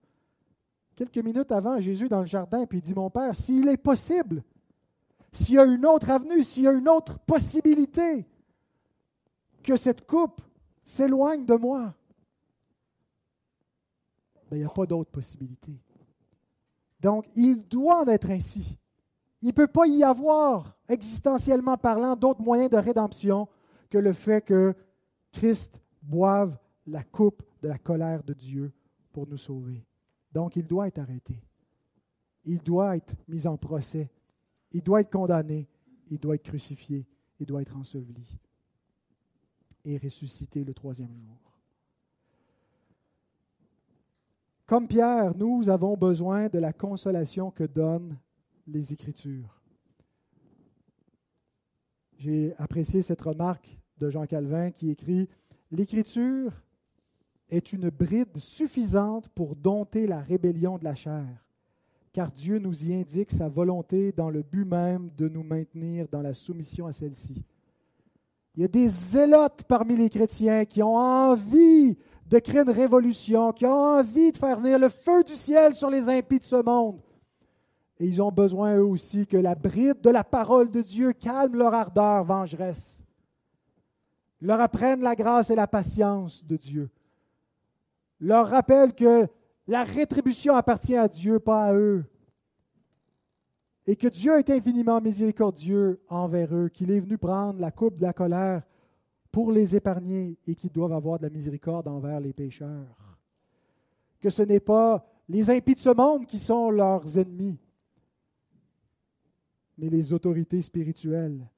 Quelques minutes avant, Jésus dans le jardin, puis il dit, mon Père, s'il est possible, s'il y a une autre avenue, s'il y a une autre possibilité, que cette coupe s'éloigne de moi, ben, il n'y a pas d'autre possibilité. Donc, il doit en être ainsi. Il ne peut pas y avoir, existentiellement parlant, d'autres moyens de rédemption que le fait que Christ boive la coupe de la colère de Dieu pour nous sauver. Donc, il doit être arrêté. Il doit être mis en procès. Il doit être condamné. Il doit être crucifié. Il doit être enseveli et ressuscité le troisième jour. Comme Pierre, nous avons besoin de la consolation que donnent les Écritures. J'ai apprécié cette remarque de Jean Calvin qui écrit L'Écriture est une bride suffisante pour dompter la rébellion de la chair, car Dieu nous y indique sa volonté dans le but même de nous maintenir dans la soumission à celle-ci. Il y a des zélotes parmi les chrétiens qui ont envie de créer une révolution, qui ont envie de faire venir le feu du ciel sur les impies de ce monde. Et ils ont besoin eux aussi que la bride de la parole de Dieu calme leur ardeur vengeresse, leur apprenne la grâce et la patience de Dieu, leur rappelle que la rétribution appartient à Dieu, pas à eux, et que Dieu est infiniment miséricordieux envers eux, qu'il est venu prendre la coupe de la colère pour les épargner et qu'ils doivent avoir de la miséricorde envers les pécheurs. Que ce n'est pas les impies de ce monde qui sont leurs ennemis, mais les autorités spirituelles.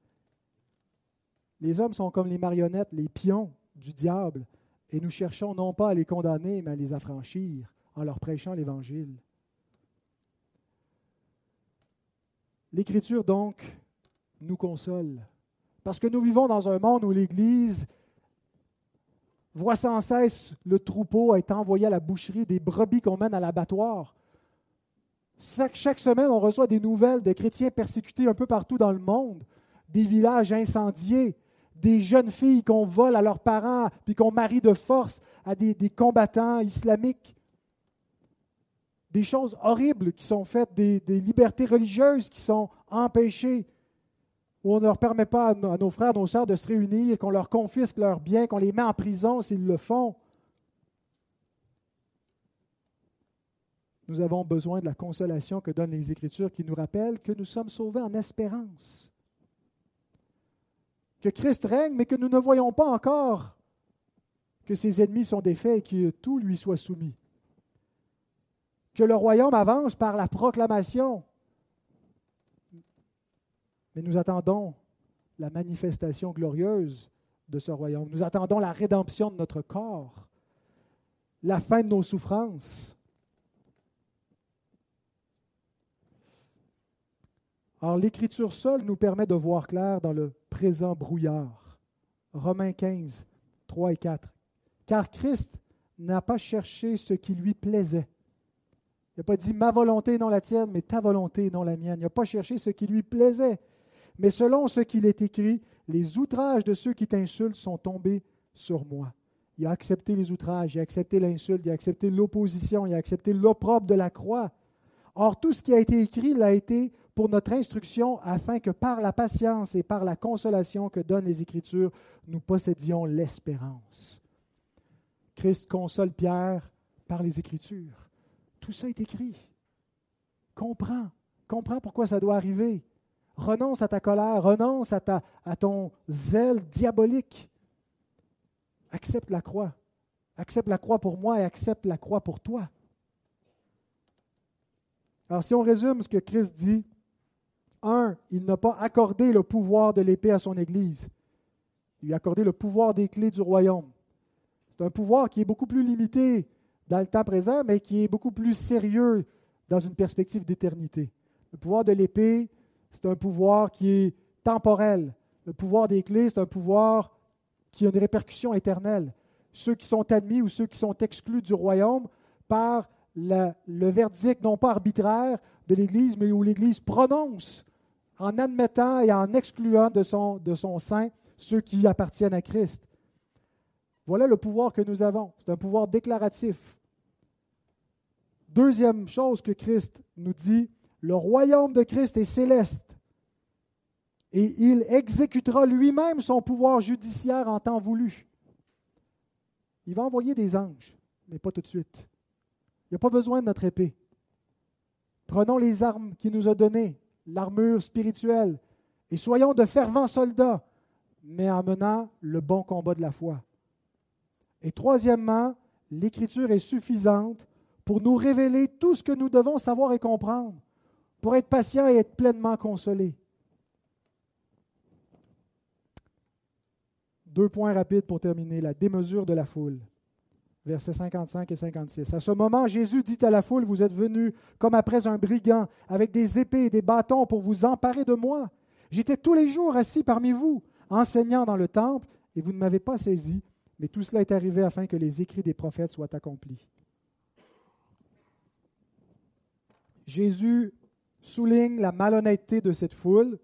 Les hommes sont comme les marionnettes, les pions du diable, et nous cherchons non pas à les condamner, mais à les affranchir en leur prêchant l'Évangile. L'Écriture, donc, nous console. Parce que nous vivons dans un monde où l'Église voit sans cesse le troupeau être envoyé à la boucherie, des brebis qu'on mène à l'abattoir. Chaque, semaine, on reçoit des nouvelles de chrétiens persécutés un peu partout dans le monde, des villages incendiés, des jeunes filles qu'on vole à leurs parents, puis qu'on marie de force à des combattants islamiques des choses horribles qui sont faites, des, libertés religieuses qui sont empêchées, où on ne leur permet pas à nos frères, nos sœurs de se réunir, qu'on leur confisque leurs biens, qu'on les met en prison s'ils le font. Nous avons besoin de la consolation que donnent les Écritures qui nous rappellent que nous sommes sauvés en espérance. Que Christ règne, mais que nous ne voyons pas encore que ses ennemis sont défaits et que tout lui soit soumis que le royaume avance par la proclamation. Mais nous attendons la manifestation glorieuse de ce royaume. Nous attendons la rédemption de notre corps, la fin de nos souffrances. Alors l'Écriture seule nous permet de voir clair dans le présent brouillard. Romains 15, 3 et 4. Car Christ n'a pas cherché ce qui lui plaisait. Il n'a pas dit ma volonté non la tienne, mais ta volonté non la mienne. Il n'a pas cherché ce qui lui plaisait. Mais selon ce qu'il est écrit, les outrages de ceux qui t'insultent sont tombés sur moi. Il a accepté les outrages, il a accepté l'insulte, il a accepté l'opposition, il a accepté l'opprobre de la croix. Or, tout ce qui a été écrit l'a été pour notre instruction, afin que par la patience et par la consolation que donnent les Écritures, nous possédions l'espérance. Christ console Pierre par les Écritures. Tout ça est écrit. Comprends. Comprends pourquoi ça doit arriver. Renonce à ta colère, renonce à, ta, à ton zèle diabolique. Accepte la croix. Accepte la croix pour moi et accepte la croix pour toi. Alors si on résume ce que Christ dit, un, il n'a pas accordé le pouvoir de l'épée à son Église. Il lui a accordé le pouvoir des clés du royaume. C'est un pouvoir qui est beaucoup plus limité dans le temps présent, mais qui est beaucoup plus sérieux dans une perspective d'éternité. Le pouvoir de l'épée, c'est un pouvoir qui est temporel. Le pouvoir des clés, c'est un pouvoir qui a une répercussion éternelle. Ceux qui sont admis ou ceux qui sont exclus du royaume par le verdict non pas arbitraire de l'Église, mais où l'Église prononce en admettant et en excluant de son, de sein ceux qui appartiennent à Christ. Voilà le pouvoir que nous avons. C'est un pouvoir déclaratif. Deuxième chose que Christ nous dit, le royaume de Christ est céleste et il exécutera lui-même son pouvoir judiciaire en temps voulu. Il va envoyer des anges, mais pas tout de suite. Il n'y a pas besoin de notre épée. Prenons les armes qu'il nous a données, l'armure spirituelle, et soyons de fervents soldats, mais en menant le bon combat de la foi. Et troisièmement, l'Écriture est suffisante pour nous révéler tout ce que nous devons savoir et comprendre, pour être patients et être pleinement consolés. Deux points rapides pour terminer. La démesure de la foule versets 55 et 56. À ce moment, Jésus dit à la foule, Vous êtes venus comme après un brigand, avec des épées et des bâtons pour vous emparer de moi. J'étais tous les jours assis parmi vous, enseignant dans le temple, et vous ne m'avez pas saisi, mais tout cela est arrivé afin que les écrits des prophètes soient accomplis. Jésus souligne la malhonnêteté de cette foule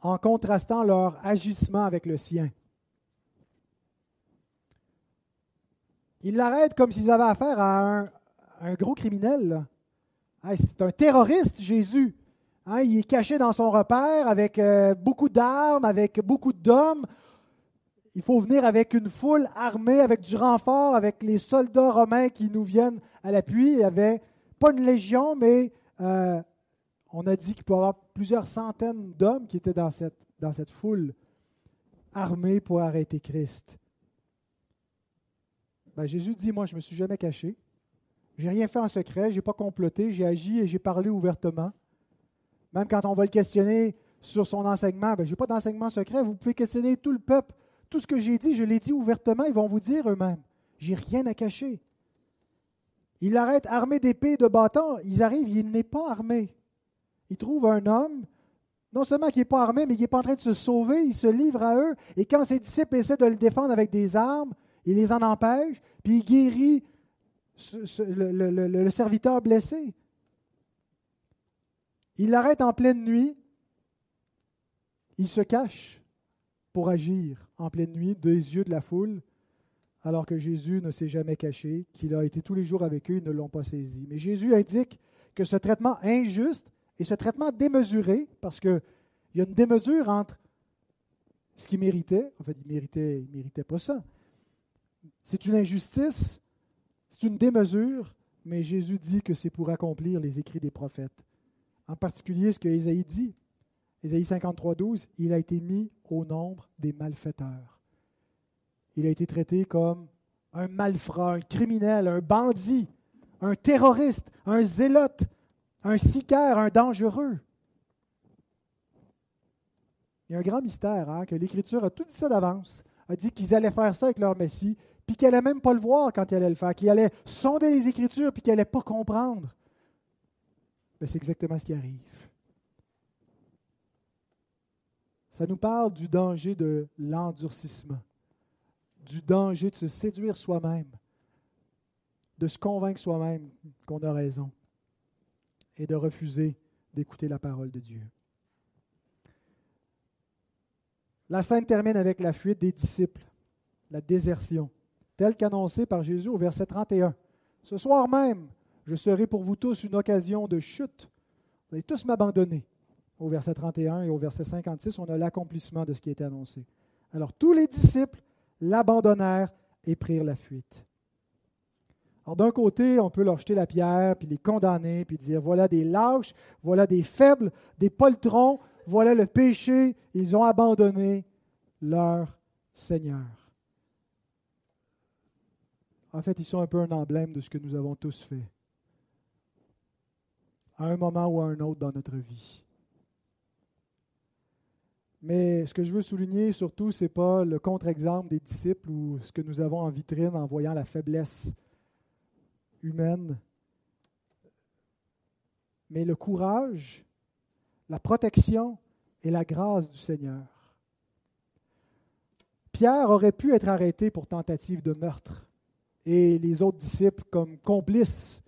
en contrastant leur agissement avec le sien. Ils l'arrêtent comme s'ils avaient affaire à un, gros criminel. c'est un terroriste, Jésus. Hein, il est caché dans son repère avec euh, beaucoup d'armes, avec beaucoup d'hommes. Il faut venir avec une foule armée, avec du renfort, avec les soldats romains qui nous viennent à l'appui. Il n'y avait pas une légion, mais euh, on a dit qu'il peut y avoir plusieurs centaines d'hommes qui étaient dans cette, dans cette foule armée pour arrêter Christ. Ben, Jésus dit, moi, je ne me suis jamais caché. Je n'ai rien fait en secret, je n'ai pas comploté, j'ai agi et j'ai parlé ouvertement. Même quand on va le questionner sur son enseignement, ben, je n'ai pas d'enseignement secret. Vous pouvez questionner tout le peuple. Tout ce que j'ai dit, je l'ai dit ouvertement, ils vont vous dire eux-mêmes. J'ai rien à cacher. Il arrête armé d'épée et de bâton. Ils arrivent, il n'est pas armé. Il trouve un homme, non seulement qui n'est pas armé, mais qui n'est pas en train de se sauver, il se livre à eux. Et quand ses disciples essaient de le défendre avec des armes, il les en empêche, puis il guérit le, serviteur blessé. Il l'arrête en pleine nuit. Il se cache pour agir en pleine nuit des yeux de la foule, alors que Jésus ne s'est jamais caché, qu'il a été tous les jours avec eux, ils ne l'ont pas saisi. Mais Jésus indique que ce traitement injuste et ce traitement démesuré, parce qu'il y a une démesure entre ce qu'il méritait, en fait, il ne méritait, il méritait pas ça, c'est une injustice, c'est une démesure, mais Jésus dit que c'est pour accomplir les écrits des prophètes. En particulier ce que Isaïe dit. Isaïe 53, 12, il a été mis au nombre des malfaiteurs. Il a été traité comme un malfrat, un criminel, un bandit, un terroriste, un zélote, un sicaire, un dangereux. Il y a un grand mystère, hein, que l'Écriture a tout dit ça d'avance, a dit qu'ils allaient faire ça avec leur Messie, puis qu'elle n'allait même pas le voir quand il allait le faire, qu'il allait sonder les Écritures, puis qu'elle n'allait pas comprendre. Mais c'est exactement ce qui arrive. Ça nous parle du danger de l'endurcissement, du danger de se séduire soi-même, de se convaincre soi-même qu'on a raison et de refuser d'écouter la parole de Dieu. La scène termine avec la fuite des disciples, la désertion, telle qu'annoncée par Jésus au verset 31. Ce soir même, je serai pour vous tous une occasion de chute. Vous allez tous m'abandonner. Au verset 31 et au verset 56, on a l'accomplissement de ce qui était annoncé. Alors tous les disciples l'abandonnèrent et prirent la fuite. Alors d'un côté, on peut leur jeter la pierre, puis les condamner, puis dire, voilà des lâches, voilà des faibles, des poltrons, voilà le péché, ils ont abandonné leur Seigneur. En fait, ils sont un peu un emblème de ce que nous avons tous fait, à un moment ou à un autre dans notre vie. Mais ce que je veux souligner surtout, ce n'est pas le contre-exemple des disciples ou ce que nous avons en vitrine en voyant la faiblesse humaine, mais le courage, la protection et la grâce du Seigneur. Pierre aurait pu être arrêté pour tentative de meurtre et les autres disciples comme complices.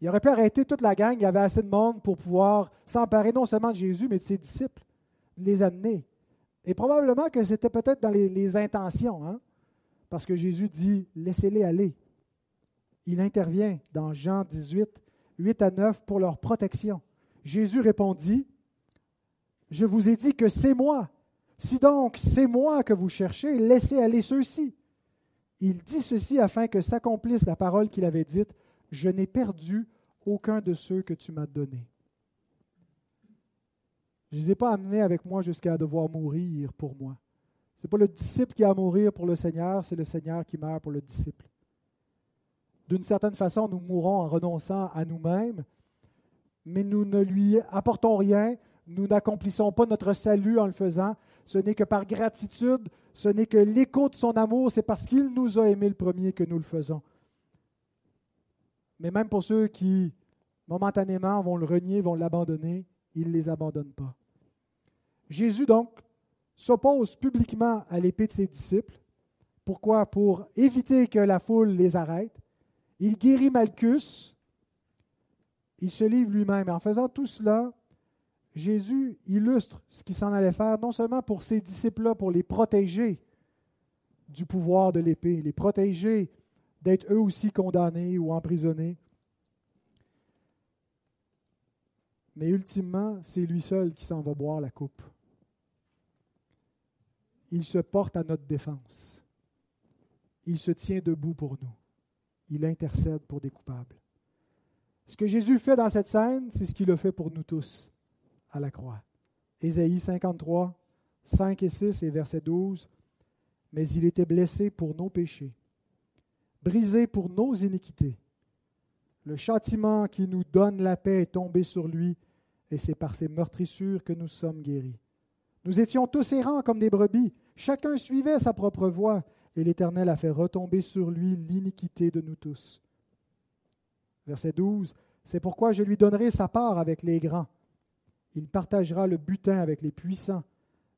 Il aurait pu arrêter toute la gang, il y avait assez de monde pour pouvoir s'emparer non seulement de Jésus, mais de ses disciples les amener. Et probablement que c'était peut-être dans les, intentions, hein? parce que Jésus dit, laissez-les aller. Il intervient dans Jean 18, 8 à 9 pour leur protection. Jésus répondit, je vous ai dit que c'est moi. Si donc c'est moi que vous cherchez, laissez aller ceux-ci. Il dit ceci afin que s'accomplisse la parole qu'il avait dite, je n'ai perdu aucun de ceux que tu m'as donnés. Je ne les ai pas amenés avec moi jusqu'à devoir mourir pour moi. Ce n'est pas le disciple qui a à mourir pour le Seigneur, c'est le Seigneur qui meurt pour le disciple. D'une certaine façon, nous mourons en renonçant à nous-mêmes, mais nous ne lui apportons rien, nous n'accomplissons pas notre salut en le faisant. Ce n'est que par gratitude, ce n'est que l'écho de son amour, c'est parce qu'il nous a aimés le premier que nous le faisons. Mais même pour ceux qui, momentanément, vont le renier, vont l'abandonner, il ne les abandonne pas. Jésus, donc, s'oppose publiquement à l'épée de ses disciples. Pourquoi? Pour éviter que la foule les arrête. Il guérit Malchus. Il se livre lui-même. En faisant tout cela, Jésus illustre ce qu'il s'en allait faire, non seulement pour ses disciples-là, pour les protéger du pouvoir de l'épée, les protéger d'être eux aussi condamnés ou emprisonnés, mais ultimement, c'est lui seul qui s'en va boire la coupe il se porte à notre défense. Il se tient debout pour nous. Il intercède pour des coupables. Ce que Jésus fait dans cette scène, c'est ce qu'il a fait pour nous tous à la croix. Ésaïe 53, 5 et 6 et verset 12. Mais il était blessé pour nos péchés, brisé pour nos iniquités. Le châtiment qui nous donne la paix est tombé sur lui, et c'est par ses meurtrissures que nous sommes guéris. Nous étions tous errants comme des brebis. Chacun suivait sa propre voie, et l'Éternel a fait retomber sur lui l'iniquité de nous tous. Verset 12. C'est pourquoi je lui donnerai sa part avec les grands. Il partagera le butin avec les puissants,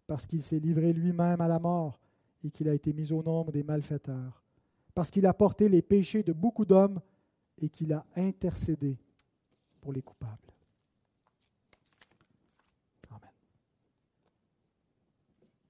parce qu'il s'est livré lui-même à la mort et qu'il a été mis au nombre des malfaiteurs, parce qu'il a porté les péchés de beaucoup d'hommes et qu'il a intercédé pour les coupables.